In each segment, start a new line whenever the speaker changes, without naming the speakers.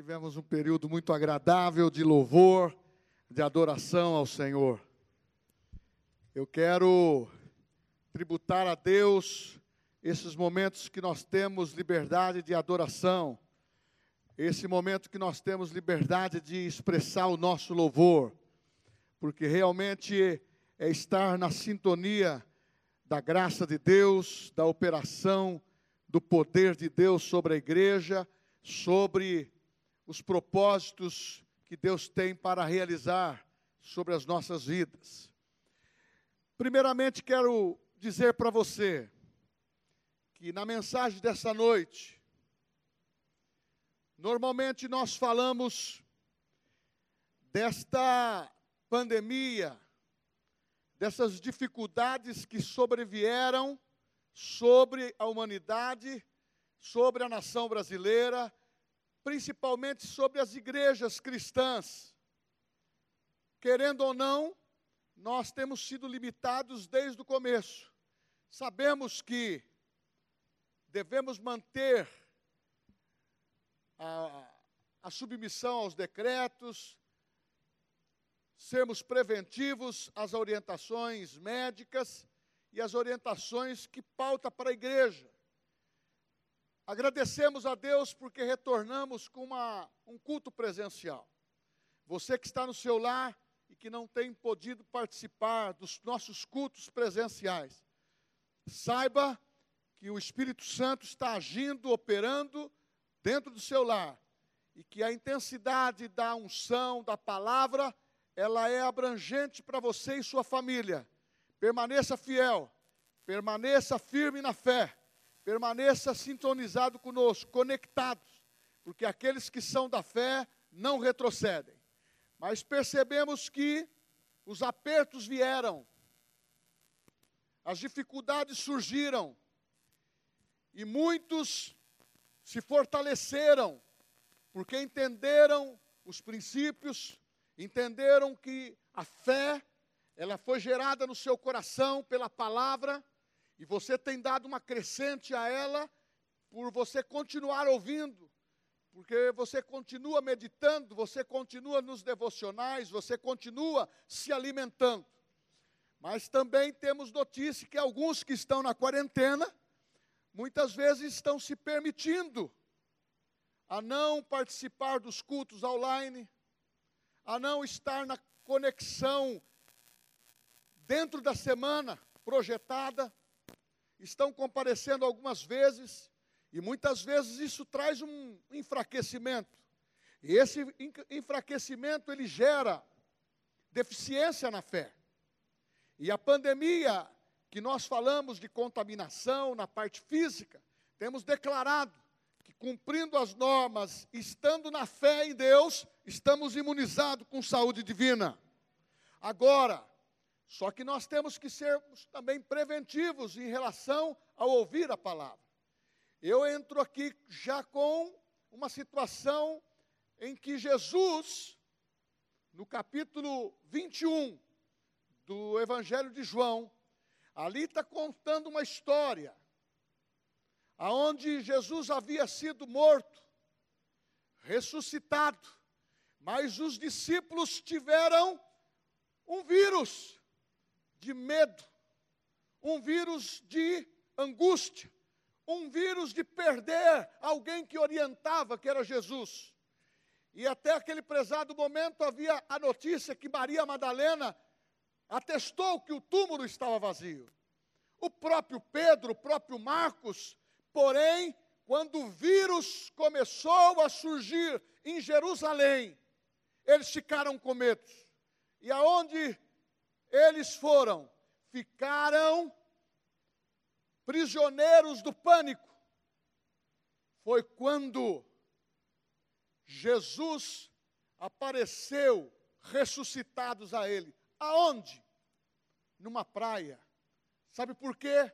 tivemos um período muito agradável de louvor, de adoração ao Senhor. Eu quero tributar a Deus esses momentos que nós temos liberdade de adoração, esse momento que nós temos liberdade de expressar o nosso louvor, porque realmente é estar na sintonia da graça de Deus, da operação do poder de Deus sobre a igreja, sobre os propósitos que Deus tem para realizar sobre as nossas vidas. Primeiramente, quero dizer para você que na mensagem dessa noite, normalmente nós falamos desta pandemia, dessas dificuldades que sobrevieram sobre a humanidade, sobre a nação brasileira, principalmente sobre as igrejas cristãs. Querendo ou não, nós temos sido limitados desde o começo. Sabemos que devemos manter a, a submissão aos decretos, sermos preventivos às orientações médicas e às orientações que pauta para a igreja. Agradecemos a Deus porque retornamos com uma, um culto presencial. Você que está no seu lar e que não tem podido participar dos nossos cultos presenciais, saiba que o Espírito Santo está agindo, operando dentro do seu lar e que a intensidade da unção, da palavra, ela é abrangente para você e sua família. Permaneça fiel, permaneça firme na fé permaneça sintonizado conosco, conectados, porque aqueles que são da fé não retrocedem. Mas percebemos que os apertos vieram, as dificuldades surgiram, e muitos se fortaleceram, porque entenderam os princípios, entenderam que a fé, ela foi gerada no seu coração pela palavra, e você tem dado uma crescente a ela por você continuar ouvindo, porque você continua meditando, você continua nos devocionais, você continua se alimentando. Mas também temos notícia que alguns que estão na quarentena, muitas vezes estão se permitindo a não participar dos cultos online, a não estar na conexão dentro da semana projetada, estão comparecendo algumas vezes, e muitas vezes isso traz um enfraquecimento. E esse enfraquecimento ele gera deficiência na fé. E a pandemia que nós falamos de contaminação na parte física, temos declarado que cumprindo as normas, estando na fé em Deus, estamos imunizados com saúde divina. Agora, só que nós temos que sermos também preventivos em relação ao ouvir a palavra. Eu entro aqui já com uma situação em que Jesus, no capítulo 21 do Evangelho de João, ali está contando uma história, aonde Jesus havia sido morto, ressuscitado, mas os discípulos tiveram um vírus de medo, um vírus de angústia, um vírus de perder alguém que orientava, que era Jesus. E até aquele prezado momento havia a notícia que Maria Madalena atestou que o túmulo estava vazio. O próprio Pedro, o próprio Marcos, porém, quando o vírus começou a surgir em Jerusalém, eles ficaram com medo. E aonde eles foram, ficaram prisioneiros do pânico. Foi quando Jesus apareceu ressuscitados a ele. Aonde? Numa praia. Sabe por quê?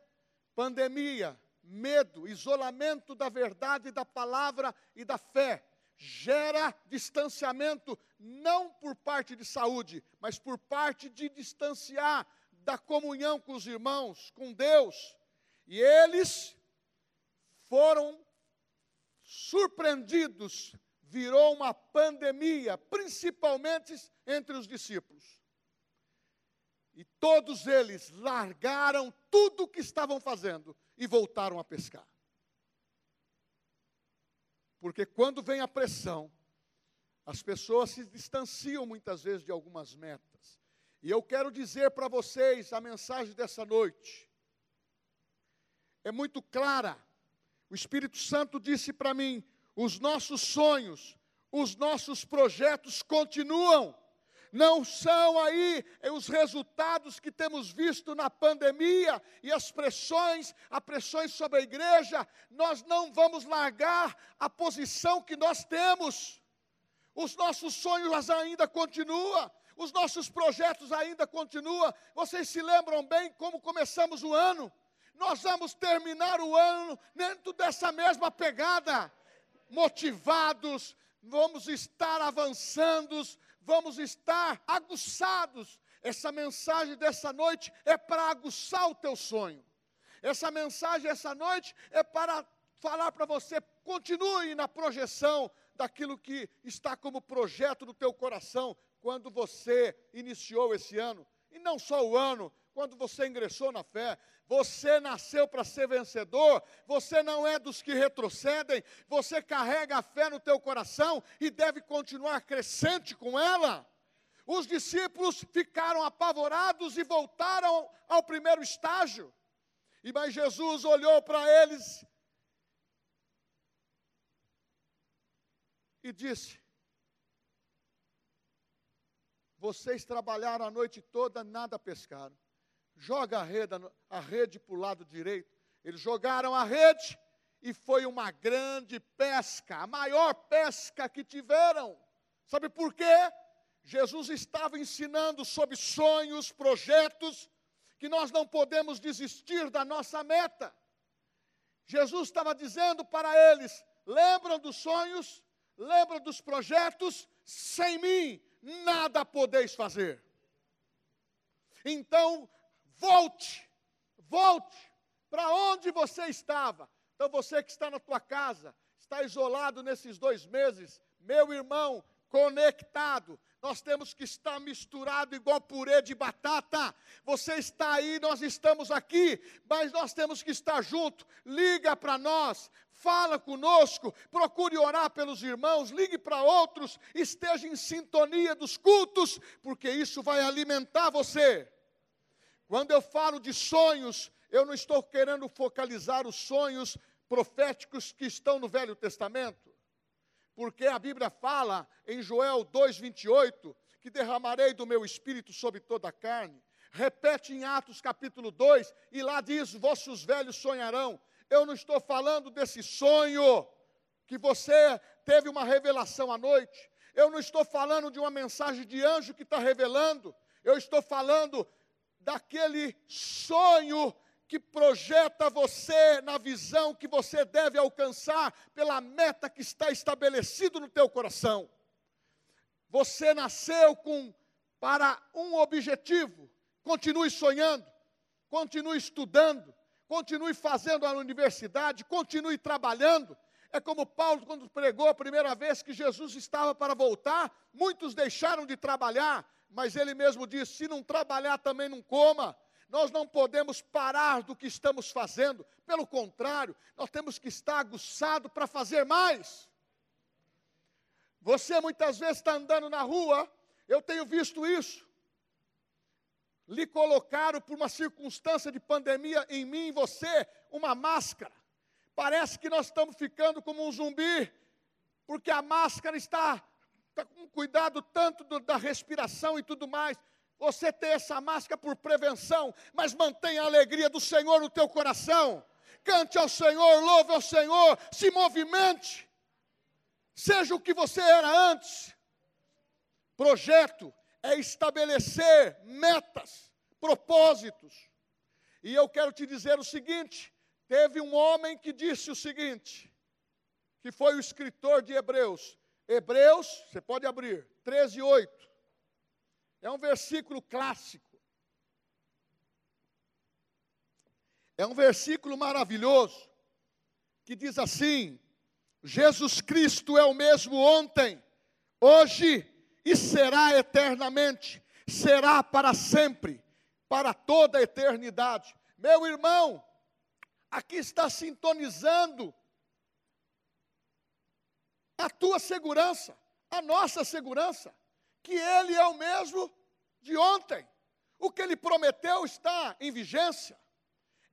Pandemia, medo, isolamento da verdade, da palavra e da fé gera distanciamento, não por parte de saúde, mas por parte de distanciar da comunhão com os irmãos, com Deus. E eles foram surpreendidos virou uma pandemia, principalmente entre os discípulos. E todos eles largaram tudo o que estavam fazendo e voltaram a pescar. Porque quando vem a pressão, as pessoas se distanciam muitas vezes de algumas metas. E eu quero dizer para vocês a mensagem dessa noite. É muito clara. O Espírito Santo disse para mim: os nossos sonhos, os nossos projetos continuam. Não são aí os resultados que temos visto na pandemia e as pressões, as pressões sobre a igreja. Nós não vamos largar a posição que nós temos. Os nossos sonhos ainda continuam, os nossos projetos ainda continuam. Vocês se lembram bem como começamos o ano? Nós vamos terminar o ano dentro dessa mesma pegada, motivados, vamos estar avançando, vamos estar aguçados. Essa mensagem dessa noite é para aguçar o teu sonho. Essa mensagem essa noite é para falar para você, continue na projeção daquilo que está como projeto no teu coração quando você iniciou esse ano. E não só o ano, quando você ingressou na fé. Você nasceu para ser vencedor, você não é dos que retrocedem, você carrega a fé no teu coração e deve continuar crescente com ela. Os discípulos ficaram apavorados e voltaram ao primeiro estágio. E mas Jesus olhou para eles e disse: Vocês trabalharam a noite toda, nada pescaram. Joga a rede, a rede para o lado direito. Eles jogaram a rede e foi uma grande pesca, a maior pesca que tiveram. Sabe por quê? Jesus estava ensinando sobre sonhos, projetos, que nós não podemos desistir da nossa meta. Jesus estava dizendo para eles: lembram dos sonhos, lembra dos projetos, sem mim nada podeis fazer. Então, volte, volte para onde você estava. Então, você que está na tua casa, está isolado nesses dois meses, meu irmão, conectado, nós temos que estar misturado igual purê de batata. Você está aí, nós estamos aqui, mas nós temos que estar junto. Liga para nós, fala conosco, procure orar pelos irmãos, ligue para outros, esteja em sintonia dos cultos, porque isso vai alimentar você. Quando eu falo de sonhos, eu não estou querendo focalizar os sonhos proféticos que estão no Velho Testamento porque a Bíblia fala em Joel 2:28 que derramarei do meu espírito sobre toda a carne. Repete em Atos capítulo 2 e lá diz: vossos velhos sonharão. Eu não estou falando desse sonho que você teve uma revelação à noite. Eu não estou falando de uma mensagem de anjo que está revelando. Eu estou falando daquele sonho que projeta você na visão que você deve alcançar pela meta que está estabelecido no teu coração. Você nasceu com para um objetivo. Continue sonhando, continue estudando, continue fazendo a universidade, continue trabalhando. É como Paulo, quando pregou a primeira vez que Jesus estava para voltar, muitos deixaram de trabalhar, mas ele mesmo disse: se não trabalhar, também não coma. Nós não podemos parar do que estamos fazendo, pelo contrário, nós temos que estar aguçado para fazer mais. Você muitas vezes está andando na rua, eu tenho visto isso. Lhe colocaram por uma circunstância de pandemia em mim e você uma máscara. Parece que nós estamos ficando como um zumbi, porque a máscara está, está com cuidado tanto do, da respiração e tudo mais. Você tem essa máscara por prevenção, mas mantenha a alegria do Senhor no teu coração. Cante ao Senhor, louve ao Senhor, se movimente. Seja o que você era antes. Projeto é estabelecer metas, propósitos. E eu quero te dizer o seguinte: teve um homem que disse o seguinte, que foi o escritor de Hebreus. Hebreus, você pode abrir, 13, 8. É um versículo clássico. É um versículo maravilhoso que diz assim: Jesus Cristo é o mesmo ontem, hoje e será eternamente, será para sempre, para toda a eternidade. Meu irmão, aqui está sintonizando a tua segurança, a nossa segurança, que Ele é o mesmo de ontem. O que Ele prometeu está em vigência.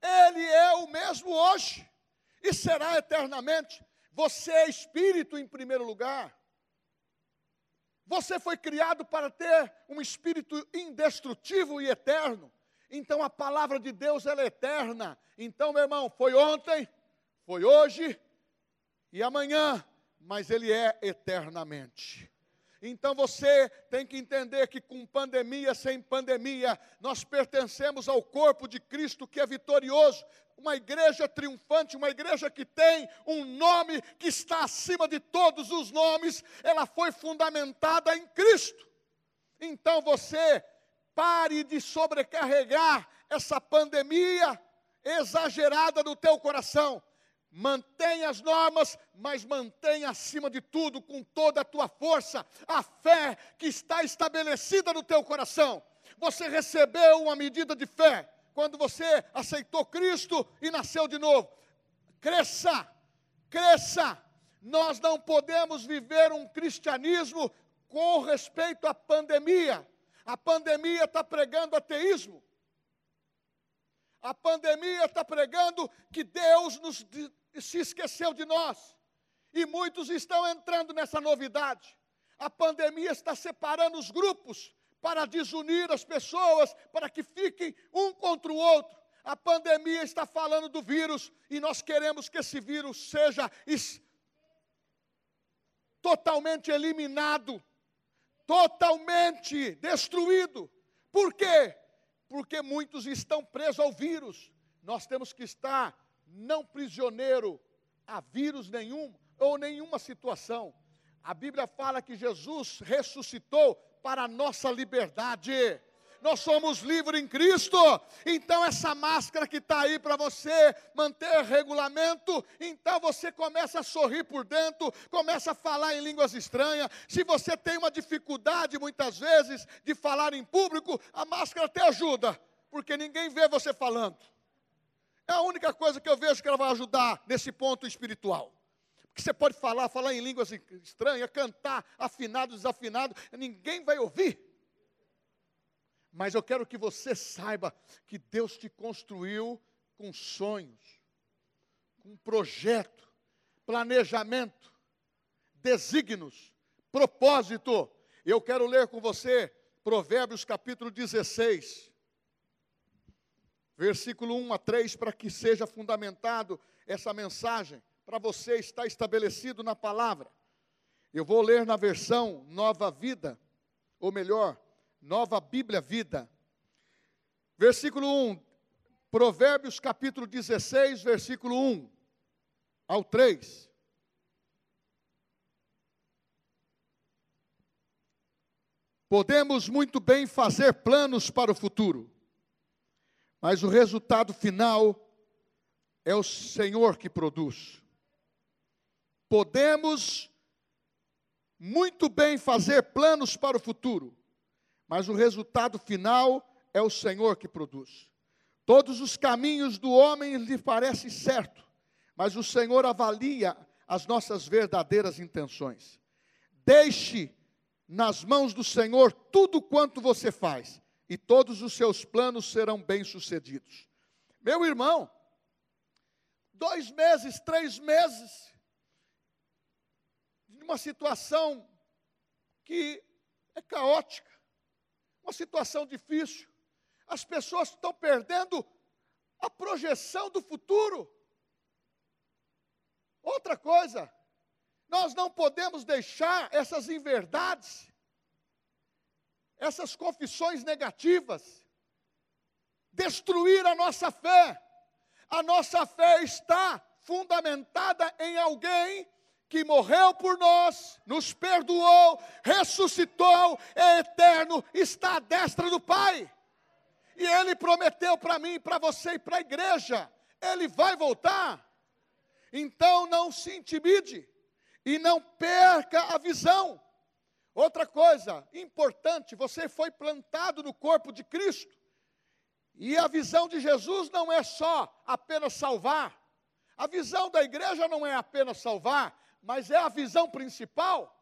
Ele é o mesmo hoje e será eternamente. Você é espírito em primeiro lugar. Você foi criado para ter um espírito indestrutível e eterno. Então a palavra de Deus ela é eterna. Então, meu irmão, foi ontem, foi hoje e amanhã, mas ele é eternamente. Então você tem que entender que com pandemia, sem pandemia, nós pertencemos ao corpo de Cristo que é vitorioso, uma igreja triunfante, uma igreja que tem um nome que está acima de todos os nomes, ela foi fundamentada em Cristo. Então você pare de sobrecarregar essa pandemia exagerada no teu coração Mantenha as normas, mas mantenha acima de tudo, com toda a tua força, a fé que está estabelecida no teu coração. Você recebeu uma medida de fé quando você aceitou Cristo e nasceu de novo. Cresça, cresça. Nós não podemos viver um cristianismo com respeito à pandemia. A pandemia está pregando ateísmo. A pandemia está pregando que Deus nos se esqueceu de nós. E muitos estão entrando nessa novidade. A pandemia está separando os grupos para desunir as pessoas, para que fiquem um contra o outro. A pandemia está falando do vírus e nós queremos que esse vírus seja totalmente eliminado, totalmente destruído. Por quê? Porque muitos estão presos ao vírus. Nós temos que estar não prisioneiro a vírus nenhum ou nenhuma situação. A Bíblia fala que Jesus ressuscitou para a nossa liberdade. Nós somos livres em Cristo. Então, essa máscara que está aí para você manter regulamento, então você começa a sorrir por dentro, começa a falar em línguas estranhas. Se você tem uma dificuldade, muitas vezes, de falar em público, a máscara até ajuda, porque ninguém vê você falando. É a única coisa que eu vejo que ela vai ajudar nesse ponto espiritual. Porque você pode falar, falar em línguas estranhas, cantar afinado, desafinado, ninguém vai ouvir. Mas eu quero que você saiba que Deus te construiu com sonhos, com projeto, planejamento, desígnios, propósito. Eu quero ler com você Provérbios capítulo 16 versículo 1 a 3, para que seja fundamentado essa mensagem, para você estar estabelecido na palavra. Eu vou ler na versão Nova Vida, ou melhor, Nova Bíblia Vida. Versículo 1, Provérbios capítulo 16, versículo 1 ao 3. Podemos muito bem fazer planos para o futuro mas o resultado final é o Senhor que produz. Podemos muito bem fazer planos para o futuro, mas o resultado final é o Senhor que produz. Todos os caminhos do homem lhe parecem certo, mas o Senhor avalia as nossas verdadeiras intenções. Deixe nas mãos do Senhor tudo quanto você faz, e todos os seus planos serão bem-sucedidos. Meu irmão, dois meses, três meses, de uma situação que é caótica, uma situação difícil, as pessoas estão perdendo a projeção do futuro. Outra coisa, nós não podemos deixar essas inverdades essas confissões negativas, destruir a nossa fé. A nossa fé está fundamentada em alguém que morreu por nós, nos perdoou, ressuscitou, é eterno, está à destra do Pai. E Ele prometeu para mim, para você e para a igreja: Ele vai voltar. Então não se intimide, E não perca a visão. Outra coisa importante, você foi plantado no corpo de Cristo. E a visão de Jesus não é só apenas salvar. A visão da igreja não é apenas salvar, mas é a visão principal.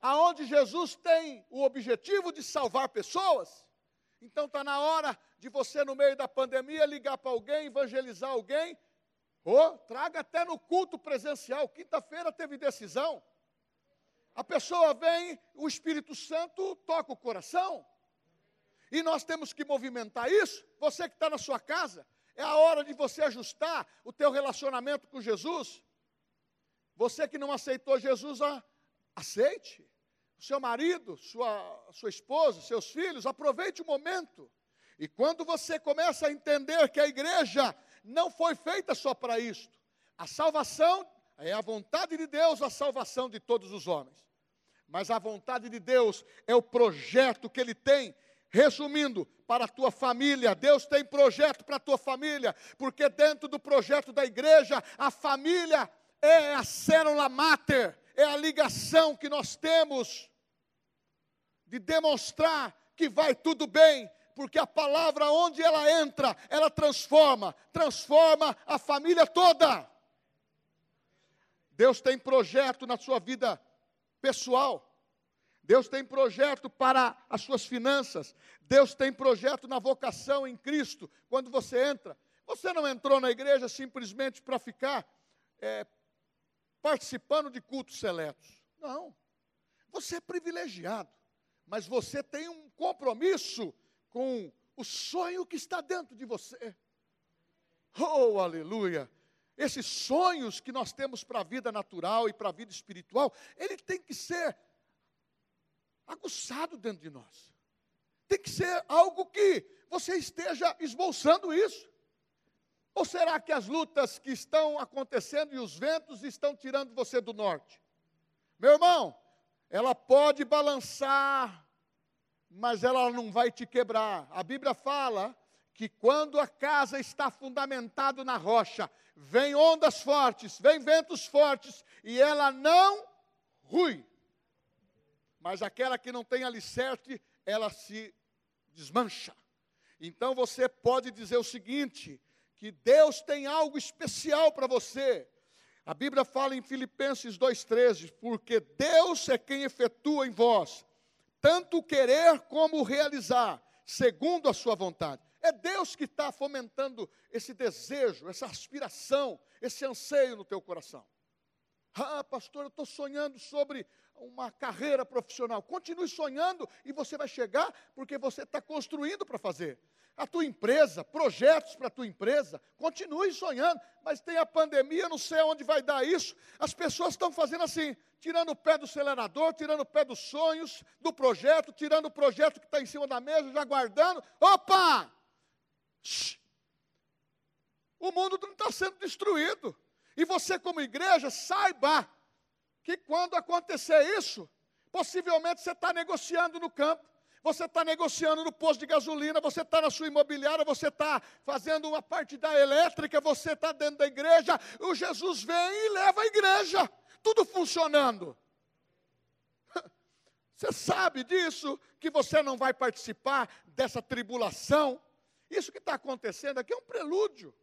Aonde Jesus tem o objetivo de salvar pessoas. Então está na hora de você, no meio da pandemia, ligar para alguém, evangelizar alguém. Ou traga até no culto presencial. Quinta-feira teve decisão. A pessoa vem, o Espírito Santo toca o coração. E nós temos que movimentar isso. Você que está na sua casa, é a hora de você ajustar o teu relacionamento com Jesus. Você que não aceitou Jesus, aceite. O seu marido, sua, sua esposa, seus filhos, aproveite o momento. E quando você começa a entender que a igreja não foi feita só para isto, a salvação é a vontade de Deus, a salvação de todos os homens. Mas a vontade de Deus é o projeto que Ele tem. Resumindo, para a tua família, Deus tem projeto para a tua família, porque dentro do projeto da igreja, a família é a célula mater, é a ligação que nós temos de demonstrar que vai tudo bem, porque a palavra onde ela entra, ela transforma, transforma a família toda. Deus tem projeto na sua vida pessoal. Deus tem projeto para as suas finanças. Deus tem projeto na vocação em Cristo. Quando você entra, você não entrou na igreja simplesmente para ficar é, participando de cultos seletos. Não. Você é privilegiado. Mas você tem um compromisso com o sonho que está dentro de você. Oh, aleluia! Esses sonhos que nós temos para a vida natural e para a vida espiritual, ele tem que ser aguçado dentro de nós. Tem que ser algo que você esteja esboçando isso. Ou será que as lutas que estão acontecendo e os ventos estão tirando você do norte? Meu irmão, ela pode balançar, mas ela não vai te quebrar. A Bíblia fala que quando a casa está fundamentada na rocha, vem ondas fortes, vem ventos fortes, e ela não rui. Mas aquela que não tem alicerce, ela se desmancha. Então você pode dizer o seguinte: que Deus tem algo especial para você. A Bíblia fala em Filipenses 2,13: porque Deus é quem efetua em vós, tanto o querer como o realizar, segundo a sua vontade. É Deus que está fomentando esse desejo, essa aspiração, esse anseio no teu coração. Ah, pastor, eu estou sonhando sobre uma carreira profissional. Continue sonhando e você vai chegar porque você está construindo para fazer. A tua empresa, projetos para a tua empresa, continue sonhando, mas tem a pandemia, não sei onde vai dar isso. As pessoas estão fazendo assim, tirando o pé do acelerador, tirando o pé dos sonhos, do projeto, tirando o projeto que está em cima da mesa, já guardando. Opa! O mundo não está sendo destruído. E você, como igreja, saiba que quando acontecer isso, possivelmente você está negociando no campo, você está negociando no posto de gasolina, você está na sua imobiliária, você está fazendo uma parte da elétrica, você está dentro da igreja, o Jesus vem e leva a igreja, tudo funcionando. Você sabe disso, que você não vai participar dessa tribulação. Isso que está acontecendo aqui é um prelúdio.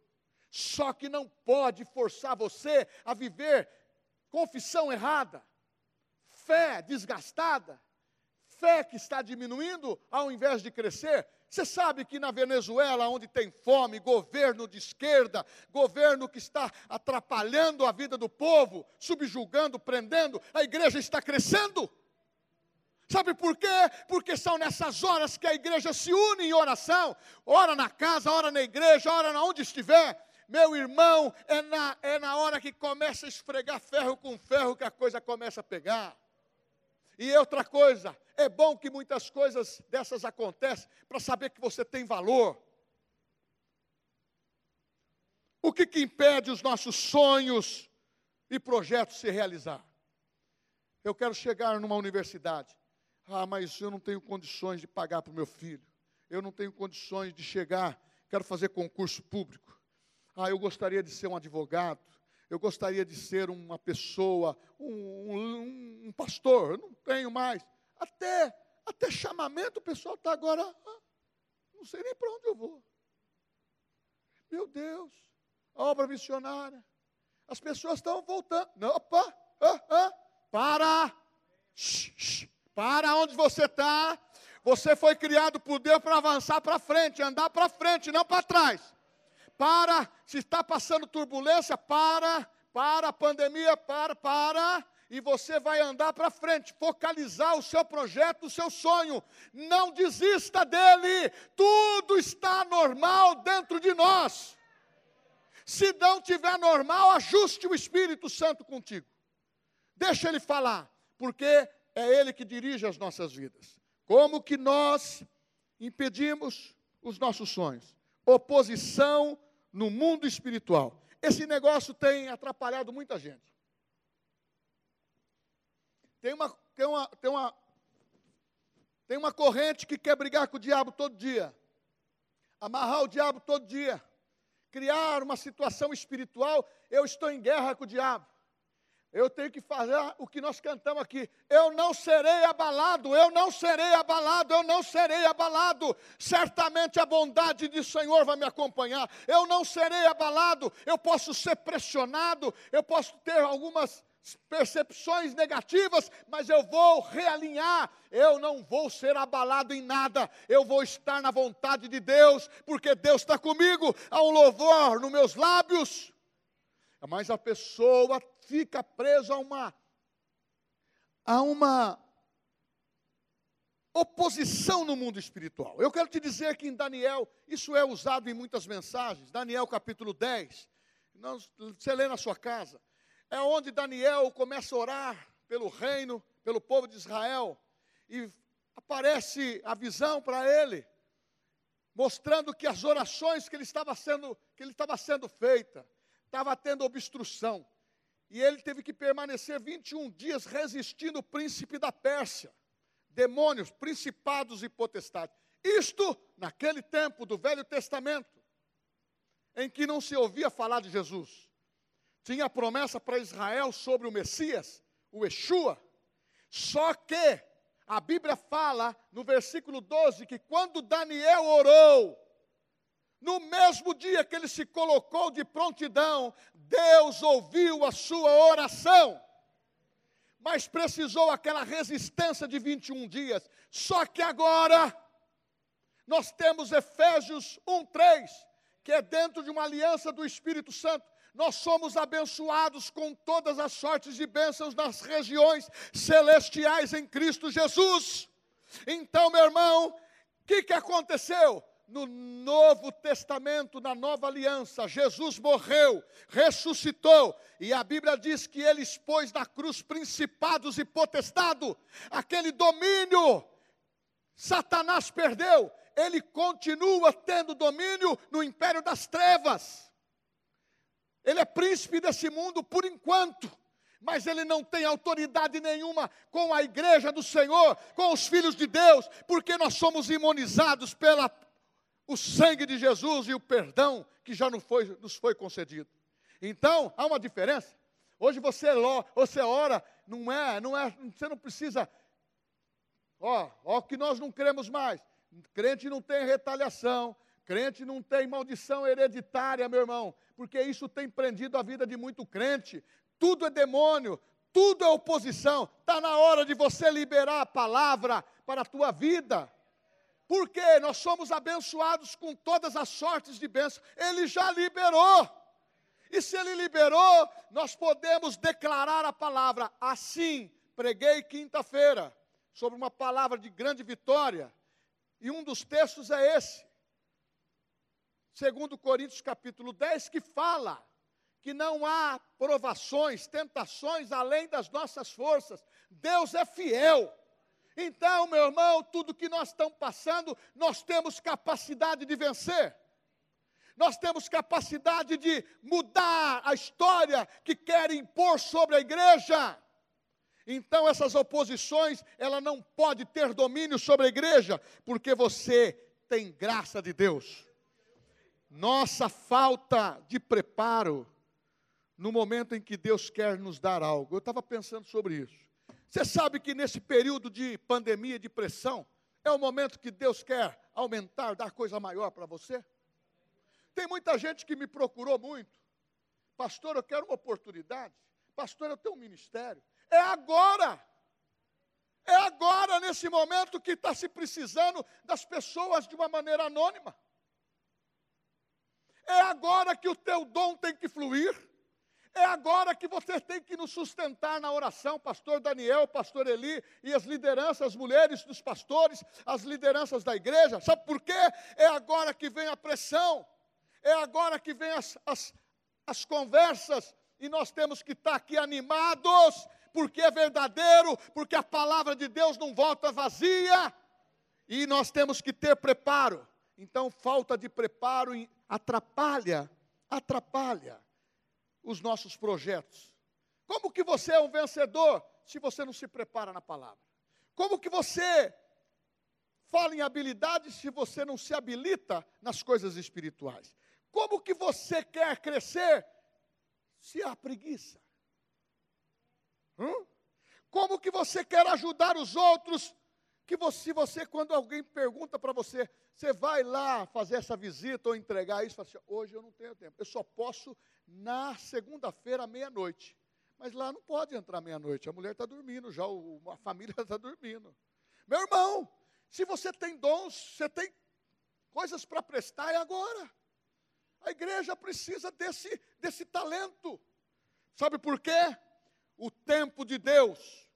Só que não pode forçar você a viver confissão errada, fé desgastada, fé que está diminuindo ao invés de crescer. Você sabe que na Venezuela, onde tem fome, governo de esquerda, governo que está atrapalhando a vida do povo, subjugando, prendendo, a igreja está crescendo. Sabe por quê? Porque são nessas horas que a igreja se une em oração, ora na casa, ora na igreja, ora onde estiver. Meu irmão, é na, é na hora que começa a esfregar ferro com ferro que a coisa começa a pegar. E outra coisa, é bom que muitas coisas dessas acontecem para saber que você tem valor. O que, que impede os nossos sonhos e projetos se realizar? Eu quero chegar numa universidade. Ah, mas eu não tenho condições de pagar para o meu filho. Eu não tenho condições de chegar. Quero fazer concurso público. Ah, eu gostaria de ser um advogado. Eu gostaria de ser uma pessoa, um, um, um pastor, eu não tenho mais. Até, até chamamento o pessoal está agora, ah, não sei nem para onde eu vou. Meu Deus, a obra missionária. As pessoas estão voltando. Não, opa, ah, ah, para. Shh, shh, para onde você está. Você foi criado por Deus para avançar para frente, andar para frente, não para trás. Para, se está passando turbulência, para, para a pandemia, para, para, e você vai andar para frente, focalizar o seu projeto, o seu sonho. Não desista dele. Tudo está normal dentro de nós. Se não tiver normal, ajuste o Espírito Santo contigo. Deixa ele falar, porque é ele que dirige as nossas vidas. Como que nós impedimos os nossos sonhos? Oposição no mundo espiritual. Esse negócio tem atrapalhado muita gente. Tem uma, tem uma, tem uma, tem uma corrente que quer brigar com o diabo todo dia, amarrar o diabo todo dia, criar uma situação espiritual. Eu estou em guerra com o diabo. Eu tenho que fazer o que nós cantamos aqui. Eu não serei abalado, eu não serei abalado, eu não serei abalado. Certamente a bondade do Senhor vai me acompanhar. Eu não serei abalado. Eu posso ser pressionado, eu posso ter algumas percepções negativas, mas eu vou realinhar, eu não vou ser abalado em nada, eu vou estar na vontade de Deus, porque Deus está comigo, há um louvor nos meus lábios, mas a pessoa fica presa a uma, a uma oposição no mundo espiritual. Eu quero te dizer que em Daniel, isso é usado em muitas mensagens, Daniel capítulo 10, você lê na sua casa, é onde Daniel começa a orar pelo reino, pelo povo de Israel, e aparece a visão para ele, mostrando que as orações que ele estava sendo, que ele estava sendo feita, estava tendo obstrução. E ele teve que permanecer 21 dias resistindo o príncipe da Pérsia, demônios, principados e potestades. Isto naquele tempo do Velho Testamento, em que não se ouvia falar de Jesus tinha promessa para Israel sobre o Messias, o Yeshua. Só que a Bíblia fala no versículo 12 que quando Daniel orou, no mesmo dia que ele se colocou de prontidão, Deus ouviu a sua oração. Mas precisou aquela resistência de 21 dias. Só que agora nós temos Efésios 1:3, que é dentro de uma aliança do Espírito Santo nós somos abençoados com todas as sortes de bênçãos nas regiões celestiais em Cristo Jesus. Então, meu irmão, o que, que aconteceu? No Novo Testamento, na Nova Aliança, Jesus morreu, ressuscitou, e a Bíblia diz que ele expôs na cruz principados e potestado, aquele domínio, Satanás perdeu, ele continua tendo domínio no império das trevas. Ele é príncipe desse mundo por enquanto, mas ele não tem autoridade nenhuma com a igreja do Senhor, com os filhos de Deus, porque nós somos imunizados pela o sangue de Jesus e o perdão que já não foi, nos foi concedido. Então, há uma diferença. Hoje você, você ora, não é, não é, você não precisa. Ó, ó que nós não cremos mais. Crente não tem retaliação, crente não tem maldição hereditária, meu irmão porque isso tem prendido a vida de muito crente. Tudo é demônio, tudo é oposição. Está na hora de você liberar a palavra para a tua vida. Porque nós somos abençoados com todas as sortes de bênção. Ele já liberou. E se ele liberou, nós podemos declarar a palavra. Assim, preguei quinta-feira sobre uma palavra de grande vitória. E um dos textos é esse segundo Coríntios capítulo 10, que fala que não há provações, tentações além das nossas forças. Deus é fiel. Então, meu irmão, tudo que nós estamos passando, nós temos capacidade de vencer. Nós temos capacidade de mudar a história que querem impor sobre a igreja. Então, essas oposições, ela não pode ter domínio sobre a igreja, porque você tem graça de Deus nossa falta de preparo no momento em que Deus quer nos dar algo. Eu estava pensando sobre isso. Você sabe que nesse período de pandemia, de pressão, é o momento que Deus quer aumentar, dar coisa maior para você? Tem muita gente que me procurou muito. Pastor, eu quero uma oportunidade. Pastor, eu tenho um ministério. É agora. É agora, nesse momento, que está se precisando das pessoas de uma maneira anônima. É agora que o teu dom tem que fluir. É agora que você tem que nos sustentar na oração, pastor Daniel, pastor Eli e as lideranças, as mulheres dos pastores, as lideranças da igreja. Sabe por quê? É agora que vem a pressão, é agora que vem as, as, as conversas, e nós temos que estar aqui animados, porque é verdadeiro, porque a palavra de Deus não volta vazia, e nós temos que ter preparo. Então, falta de preparo atrapalha, atrapalha os nossos projetos. Como que você é um vencedor se você não se prepara na palavra? Como que você fala em habilidades se você não se habilita nas coisas espirituais? Como que você quer crescer se há preguiça? Hum? Como que você quer ajudar os outros que você, você quando alguém pergunta para você, você vai lá fazer essa visita ou entregar isso, fala assim, hoje eu não tenho tempo, eu só posso na segunda-feira, meia-noite. Mas lá não pode entrar meia-noite, a mulher está dormindo, já o, a família está dormindo. Meu irmão, se você tem dons, você tem coisas para prestar, é agora. A igreja precisa desse, desse talento. Sabe por quê? O tempo de Deus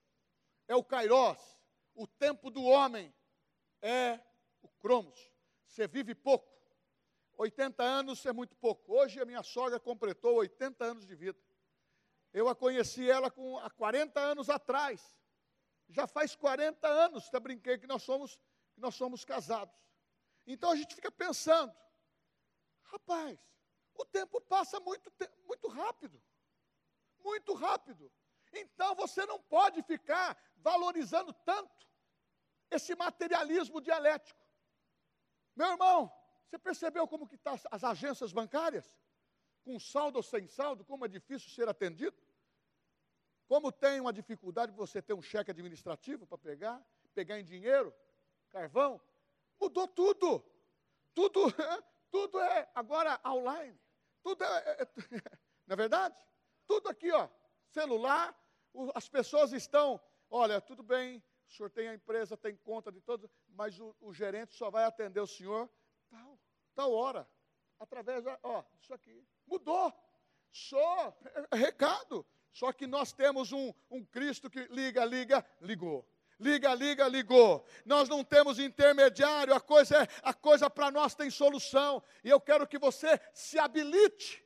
é o Kairos o tempo do homem é o cromos. Você vive pouco. 80 anos é muito pouco. Hoje a minha sogra completou 80 anos de vida. Eu a conheci ela com, há 40 anos atrás. Já faz 40 anos, até brinquei que nós somos, que nós somos casados. Então a gente fica pensando, rapaz, o tempo passa muito, muito rápido. Muito rápido. Então você não pode ficar valorizando tanto esse materialismo dialético. Meu irmão, você percebeu como que estão tá as agências bancárias? Com saldo ou sem saldo, como é difícil ser atendido? Como tem uma dificuldade de você ter um cheque administrativo para pegar, pegar em dinheiro, carvão? Mudou tudo. Tudo, tudo é agora online. Tudo é, é, é não é verdade? Tudo aqui, ó, celular, as pessoas estão, olha, tudo bem, o senhor tem a empresa, tem conta de todos, mas o, o gerente só vai atender o senhor tal, hora, através, da, ó, isso aqui. Mudou. Só, é, é recado. Só que nós temos um, um Cristo que liga, liga, ligou. Liga, liga, ligou. Nós não temos intermediário, a coisa é, a coisa para nós tem solução. E eu quero que você se habilite.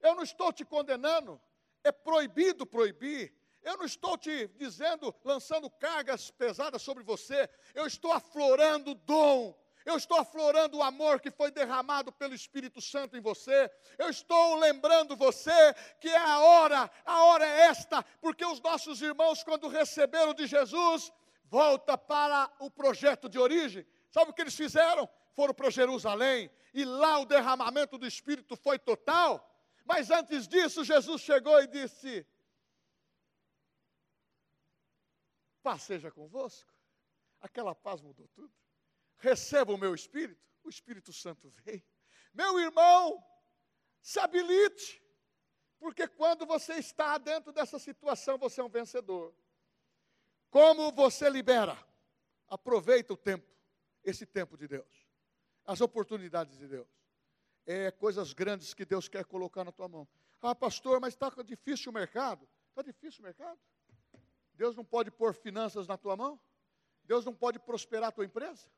Eu não estou te condenando. É proibido proibir. Eu não estou te dizendo, lançando cargas pesadas sobre você, eu estou aflorando o dom, eu estou aflorando o amor que foi derramado pelo Espírito Santo em você, eu estou lembrando você que é a hora, a hora é esta, porque os nossos irmãos, quando receberam de Jesus, volta para o projeto de origem. Sabe o que eles fizeram? Foram para Jerusalém, e lá o derramamento do Espírito foi total. Mas antes disso, Jesus chegou e disse: Paz seja convosco. Aquela paz mudou tudo. Receba o meu Espírito. O Espírito Santo veio. Meu irmão, se habilite. Porque quando você está dentro dessa situação, você é um vencedor. Como você libera? Aproveita o tempo, esse tempo de Deus, as oportunidades de Deus. É coisas grandes que Deus quer colocar na tua mão. Ah, pastor, mas está difícil o mercado. Está difícil o mercado? Deus não pode pôr finanças na tua mão? Deus não pode prosperar a tua empresa?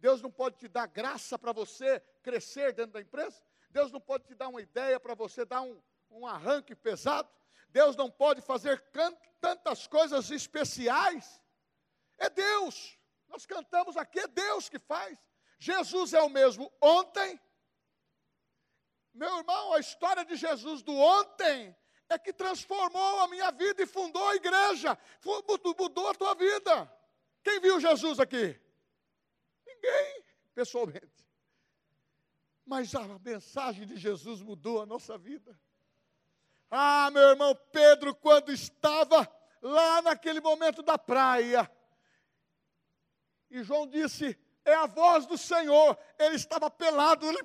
Deus não pode te dar graça para você crescer dentro da empresa? Deus não pode te dar uma ideia para você dar um, um arranque pesado? Deus não pode fazer tantas coisas especiais? É Deus. Nós cantamos aqui, é Deus que faz. Jesus é o mesmo ontem. Meu irmão, a história de Jesus do ontem é que transformou a minha vida e fundou a igreja, mudou a tua vida. Quem viu Jesus aqui? Ninguém, pessoalmente. Mas a mensagem de Jesus mudou a nossa vida. Ah, meu irmão Pedro, quando estava lá naquele momento da praia, e João disse: É a voz do Senhor. Ele estava pelado, ele,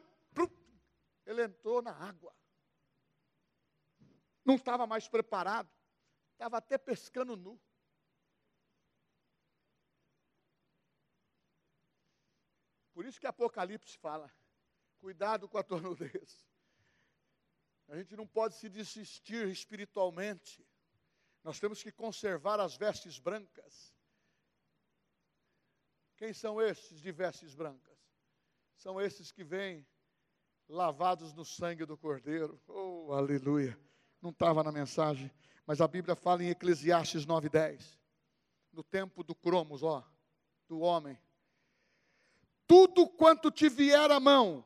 ele entrou na água. Não estava mais preparado, estava até pescando nu. Por isso que Apocalipse fala: cuidado com a tua nudez. A gente não pode se desistir espiritualmente. Nós temos que conservar as vestes brancas. Quem são esses de vestes brancas? São esses que vêm lavados no sangue do Cordeiro. Oh, aleluia. Não estava na mensagem, mas a Bíblia fala em Eclesiastes 9:10. No tempo do cromos, ó, do homem. Tudo quanto te vier à mão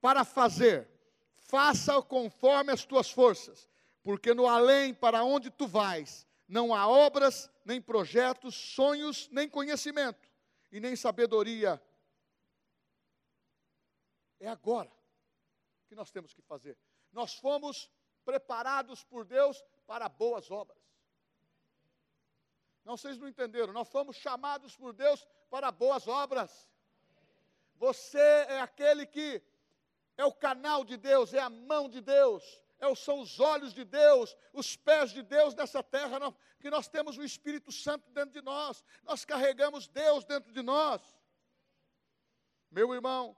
para fazer, faça-o conforme as tuas forças, porque no além para onde tu vais, não há obras, nem projetos, sonhos, nem conhecimento, e nem sabedoria. É agora que nós temos que fazer. Nós fomos preparados por Deus para boas obras. Não, vocês não entenderam. Nós fomos chamados por Deus para boas obras. Você é aquele que é o canal de Deus, é a mão de Deus, é, são os olhos de Deus, os pés de Deus nessa terra, que nós temos o Espírito Santo dentro de nós, nós carregamos Deus dentro de nós. Meu irmão,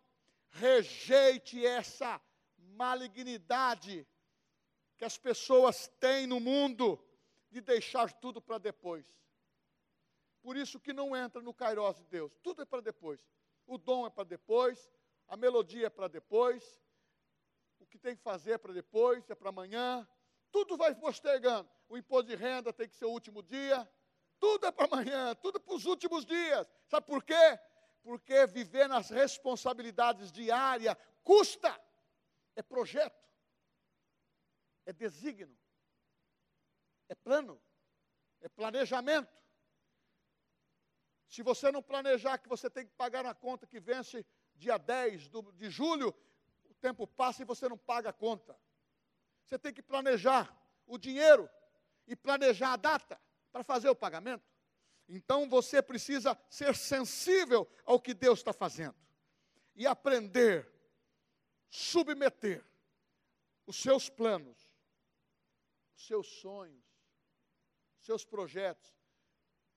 rejeite essa malignidade que as pessoas têm no mundo de deixar tudo para depois. Por isso que não entra no Kairos de Deus, tudo é para depois. O dom é para depois, a melodia é para depois, o que tem que fazer é para depois, é para amanhã, tudo vai postergando. O imposto de renda tem que ser o último dia, tudo é para amanhã, tudo é para os últimos dias. Sabe por quê? Porque viver nas responsabilidades diárias custa, é projeto, é desígnio, é plano, é planejamento. Se você não planejar que você tem que pagar na conta que vence dia 10 de julho, o tempo passa e você não paga a conta. Você tem que planejar o dinheiro e planejar a data para fazer o pagamento. Então você precisa ser sensível ao que Deus está fazendo e aprender, submeter os seus planos, os seus sonhos, os seus projetos.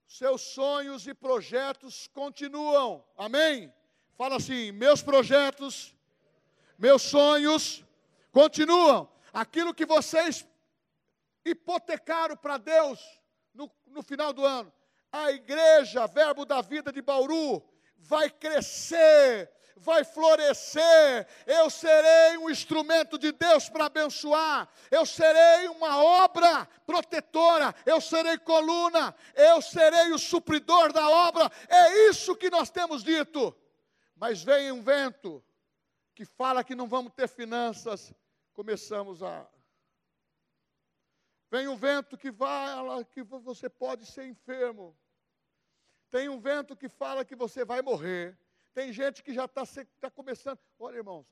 Seus sonhos e projetos continuam. Amém? Fala assim: meus projetos, meus sonhos continuam. Aquilo que vocês hipotecaram para Deus no, no final do ano. A igreja, verbo da vida de Bauru, vai crescer, vai florescer. Eu serei um instrumento de Deus para abençoar. Eu serei uma obra protetora. Eu serei coluna. Eu serei o supridor da obra. É isso que nós temos dito. Mas vem um vento que fala que não vamos ter finanças, começamos a. Vem um vento que fala que você pode ser enfermo. Tem um vento que fala que você vai morrer. Tem gente que já está tá começando. Olha, irmãos,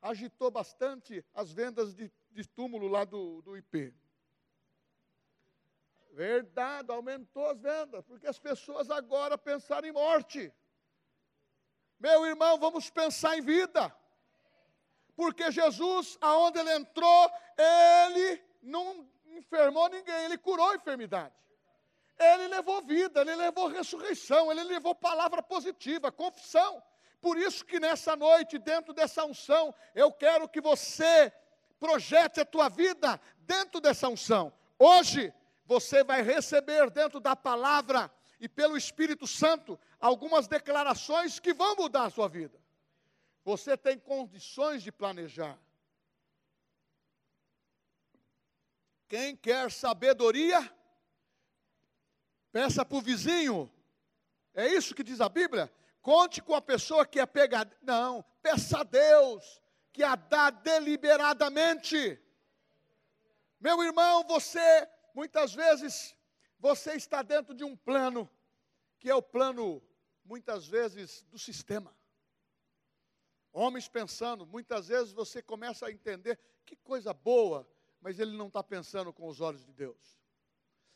agitou bastante as vendas de, de túmulo lá do, do IP. Verdade, aumentou as vendas, porque as pessoas agora pensaram em morte. Meu irmão, vamos pensar em vida. Porque Jesus, aonde ele entrou, ele não enfermou ninguém, ele curou a enfermidade. Ele levou vida, ele levou ressurreição, ele levou palavra positiva, confissão. Por isso que nessa noite, dentro dessa unção, eu quero que você projete a tua vida dentro dessa unção. Hoje, você vai receber dentro da palavra e pelo Espírito Santo algumas declarações que vão mudar a sua vida. Você tem condições de planejar. Quem quer sabedoria, peça para o vizinho. É isso que diz a Bíblia? Conte com a pessoa que é pegada. Não, peça a Deus que a dá deliberadamente. Meu irmão, você muitas vezes você está dentro de um plano, que é o plano, muitas vezes, do sistema. Homens pensando, muitas vezes você começa a entender que coisa boa. mas ele não está pensando com os olhos de Deus.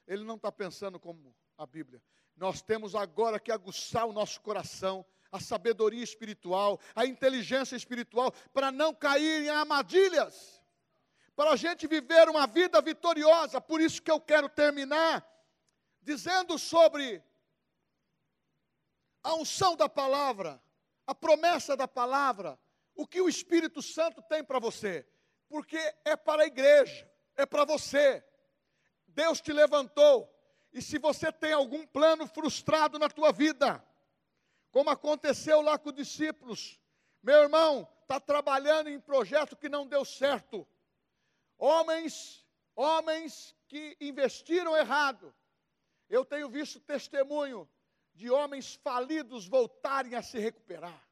Ele não está pensando como a Bíblia. Nós temos agora que aguçar o nosso coração, a sabedoria espiritual, a inteligência espiritual, para não cair em armadilhas, para a gente viver uma vida vitoriosa. Por isso que eu quero terminar dizendo sobre a unção da palavra, a promessa da palavra, o que o Espírito Santo tem para você, porque é para a igreja, é para você. Deus te levantou, e se você tem algum plano frustrado na tua vida, como aconteceu lá com os discípulos, meu irmão, está trabalhando em projeto que não deu certo. Homens, homens que investiram errado. Eu tenho visto testemunho de homens falidos voltarem a se recuperar.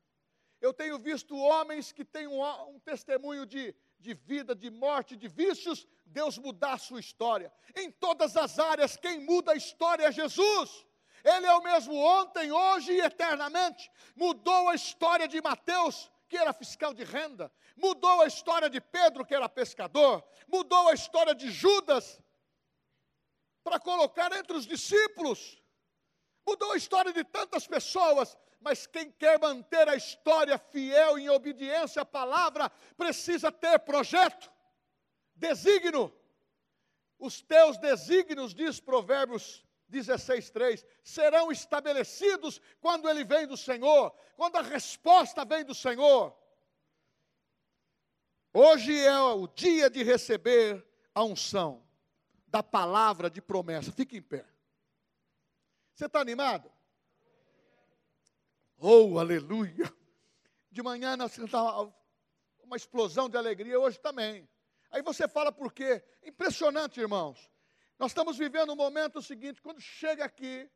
Eu tenho visto homens que têm um, um testemunho de, de vida, de morte, de vícios, Deus mudar a sua história. Em todas as áreas, quem muda a história é Jesus. Ele é o mesmo ontem, hoje e eternamente. Mudou a história de Mateus, que era fiscal de renda. Mudou a história de Pedro, que era pescador. Mudou a história de Judas, para colocar entre os discípulos mudou a história de tantas pessoas, mas quem quer manter a história fiel em obediência à palavra, precisa ter projeto, desígnio. Os teus desígnios, diz Provérbios 16:3, serão estabelecidos quando ele vem do Senhor, quando a resposta vem do Senhor. Hoje é o dia de receber a unção da palavra de promessa. Fique em pé. Você está animado? Oh, aleluia! De manhã nós cantávamos uma explosão de alegria, hoje também. Aí você fala por quê? Impressionante, irmãos. Nós estamos vivendo um momento seguinte, quando chega aqui,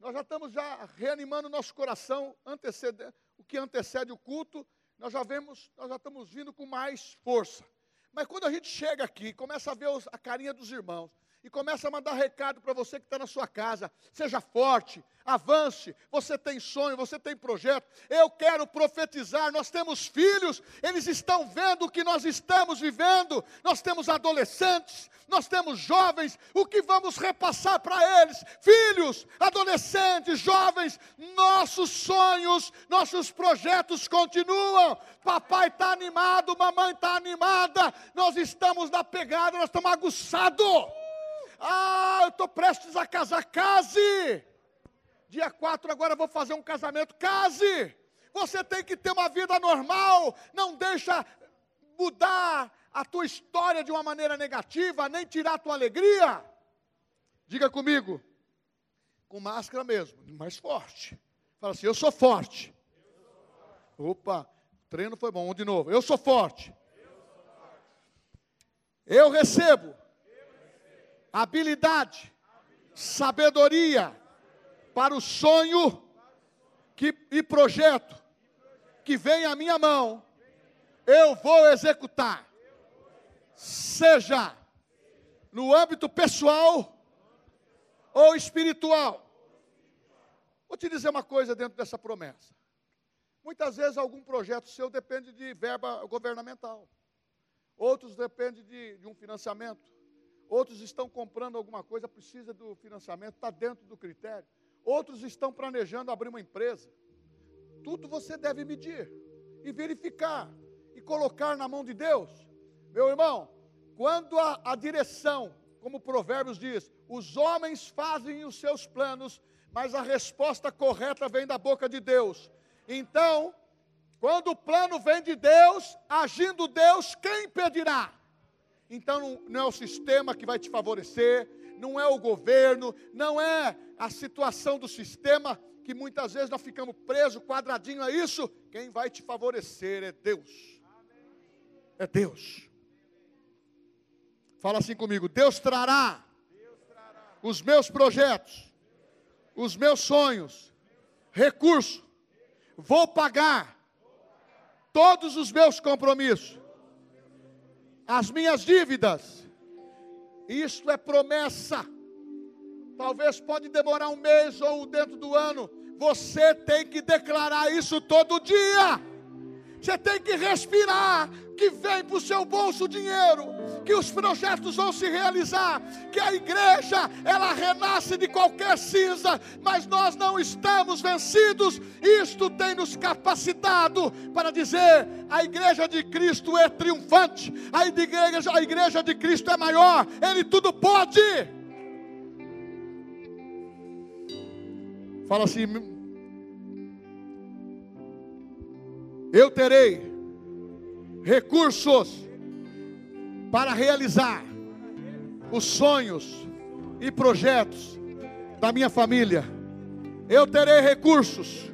nós já estamos já reanimando nosso coração, antecede, o que antecede o culto, nós já vemos, nós já estamos vindo com mais força. Mas quando a gente chega aqui, começa a ver os, a carinha dos irmãos, e começa a mandar recado para você que está na sua casa. Seja forte, avance. Você tem sonho, você tem projeto. Eu quero profetizar. Nós temos filhos, eles estão vendo o que nós estamos vivendo. Nós temos adolescentes, nós temos jovens. O que vamos repassar para eles? Filhos, adolescentes, jovens, nossos sonhos, nossos projetos continuam. Papai está animado, mamãe está animada. Nós estamos na pegada, nós estamos aguçados. Ah, eu estou prestes a casar, case! Dia 4 agora vou fazer um casamento, case! Você tem que ter uma vida normal, não deixa mudar a tua história de uma maneira negativa, nem tirar a tua alegria. Diga comigo, com máscara mesmo, mais forte. Fala assim: Eu sou forte. Opa, treino foi bom. de novo. Eu sou forte. Eu recebo habilidade, sabedoria para o sonho que, e projeto que vem à minha mão, eu vou executar. Seja no âmbito pessoal ou espiritual. Vou te dizer uma coisa dentro dessa promessa. Muitas vezes algum projeto seu depende de verba governamental. Outros dependem de, de um financiamento. Outros estão comprando alguma coisa, precisa do financiamento, está dentro do critério. Outros estão planejando abrir uma empresa. Tudo você deve medir e verificar e colocar na mão de Deus. Meu irmão, quando a, a direção, como Provérbios diz, os homens fazem os seus planos, mas a resposta correta vem da boca de Deus. Então, quando o plano vem de Deus, agindo Deus, quem impedirá? Então não é o sistema que vai te favorecer, não é o governo, não é a situação do sistema que muitas vezes nós ficamos presos, quadradinho a isso. Quem vai te favorecer é Deus. É Deus. Fala assim comigo: Deus trará os meus projetos, os meus sonhos, recursos, vou pagar todos os meus compromissos as minhas dívidas. Isto é promessa. Talvez pode demorar um mês ou dentro do ano. Você tem que declarar isso todo dia. Você tem que respirar que vem para o seu bolso dinheiro. que os projetos vão se realizar, que a igreja ela renasce de qualquer cinza, mas nós não estamos vencidos. Isto tem nos capacitado para dizer: a igreja de Cristo é triunfante, a igreja, a igreja de Cristo é maior, Ele tudo pode. Fala assim, eu terei recursos para realizar os sonhos e projetos da minha família. Eu terei recursos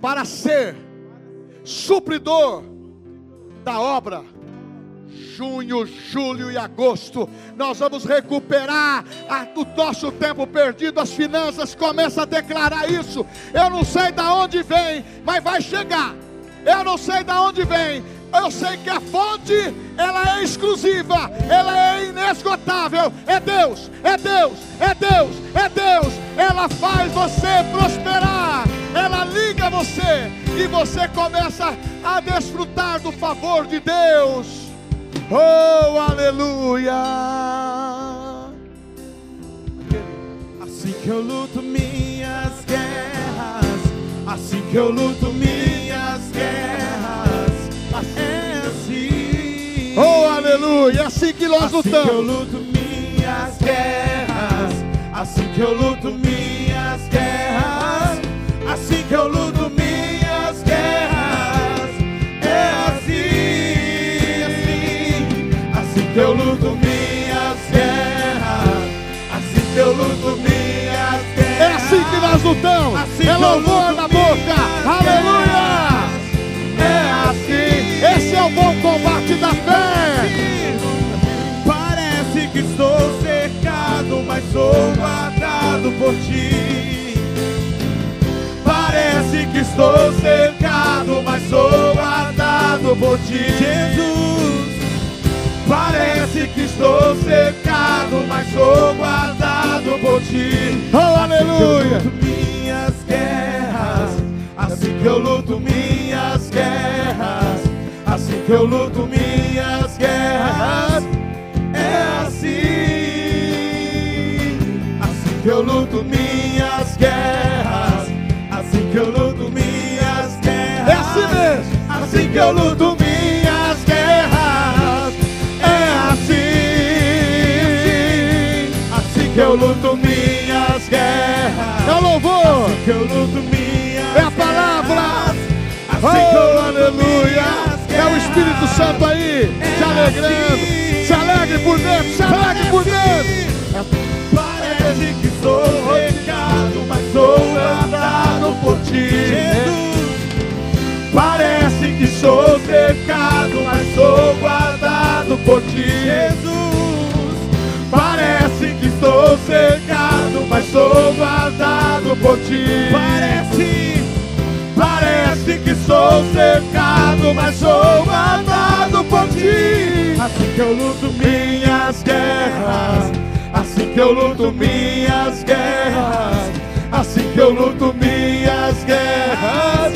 para ser supridor da obra. Junho, julho e agosto, nós vamos recuperar o nosso tempo perdido. As finanças começam a declarar isso. Eu não sei de onde vem, mas vai chegar. Eu não sei de onde vem, eu sei que a fonte, ela é exclusiva, ela é inesgotável. É Deus, é Deus, é Deus, é Deus. Ela faz você prosperar, ela liga você e você começa a desfrutar do favor de Deus. Oh, aleluia!
Assim que eu luto minhas guerras, assim que eu luto minhas guerras, assim
que nós
assim
lutamos.
que eu luto minhas guerras, assim que eu luto minhas guerras, assim que eu luto minhas guerras, é assim, assim, assim que eu luto minhas guerras, assim que eu luto minhas guerras.
É assim que nós lutamos.
Assim
é louvor na boca. Aleluia!
É assim.
Esse é o bom combate da fé.
Mas sou guardado por ti. Parece que estou cercado, mas sou guardado por ti. Jesus. Parece que estou cercado, mas sou guardado por ti.
Oh, aleluia!
Assim que eu luto minhas guerras, assim que eu luto minhas guerras, assim que eu luto minhas que eu luto minhas guerras,
é assim,
assim que eu luto minhas guerras É
o louvor.
que eu luto minhas
É a palavra.
Assim
Oh,
que eu luto
aleluia! É o Espírito Santo aí, se alegrando. Se alegre por dentro, se alegre por dentro.
Parece que sou cercado, mas sou guardado por ti. Jesus. Parece sou cercado, mas sou guardado por ti. Jesus. Parece que estou cercado, mas sou guardado por ti. Parece, parece que sou cercado, mas sou guardado por ti. Assim que eu luto minhas guerras, assim que eu luto minhas guerras, assim que eu luto minhas guerras,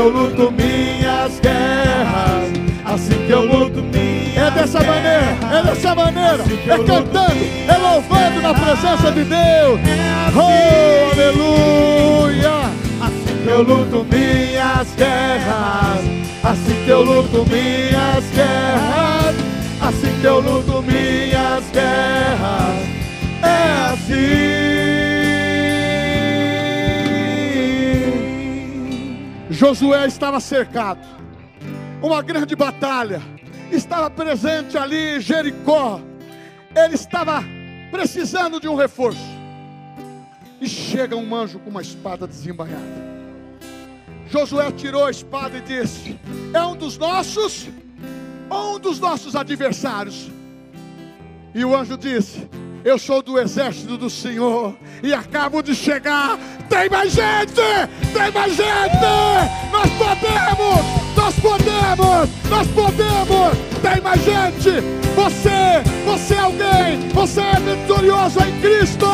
eu luto minhas guerras, assim que eu luto minhas
É dessa maneira, é dessa maneira. É cantando, é louvando na presença de Deus. Oh, aleluia!
Assim que eu luto minhas guerras, assim que eu luto minhas guerras, assim que eu luto minhas guerras, é assim.
Josué estava cercado. Uma grande batalha. Estava presente ali Jericó. Ele estava precisando de um reforço. E chega um anjo com uma espada desembainhada. Josué tirou a espada e disse: É um dos nossos ou um dos nossos adversários? E o anjo disse: Eu sou do exército do Senhor e acabo de chegar. Tem mais gente! Tem mais gente! Nós podemos! Nós podemos! Nós podemos! Tem mais gente! Você, você é alguém! Você é vitorioso em Cristo!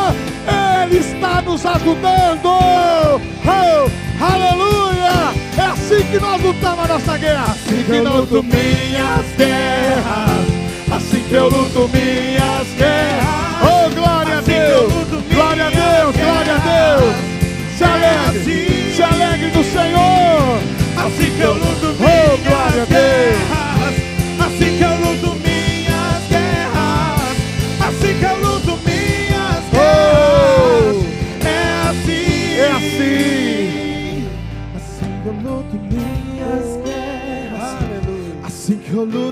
Ele está nos ajudando! Oh, aleluia! É assim que nós
lutava a nossa guerra. Assim que eu luto minhas guerras. Assim que eu luto minhas guerras.
Senhor!
Assim que eu luto
Oh,
minhas
Deus.
guerras. Assim que eu luto minhas guerras. Assim que eu luto minhas guerras. É assim.
É assim!
Assim que eu luto minhas guerras. Assim que eu luto minhas guerras. Assim que eu luto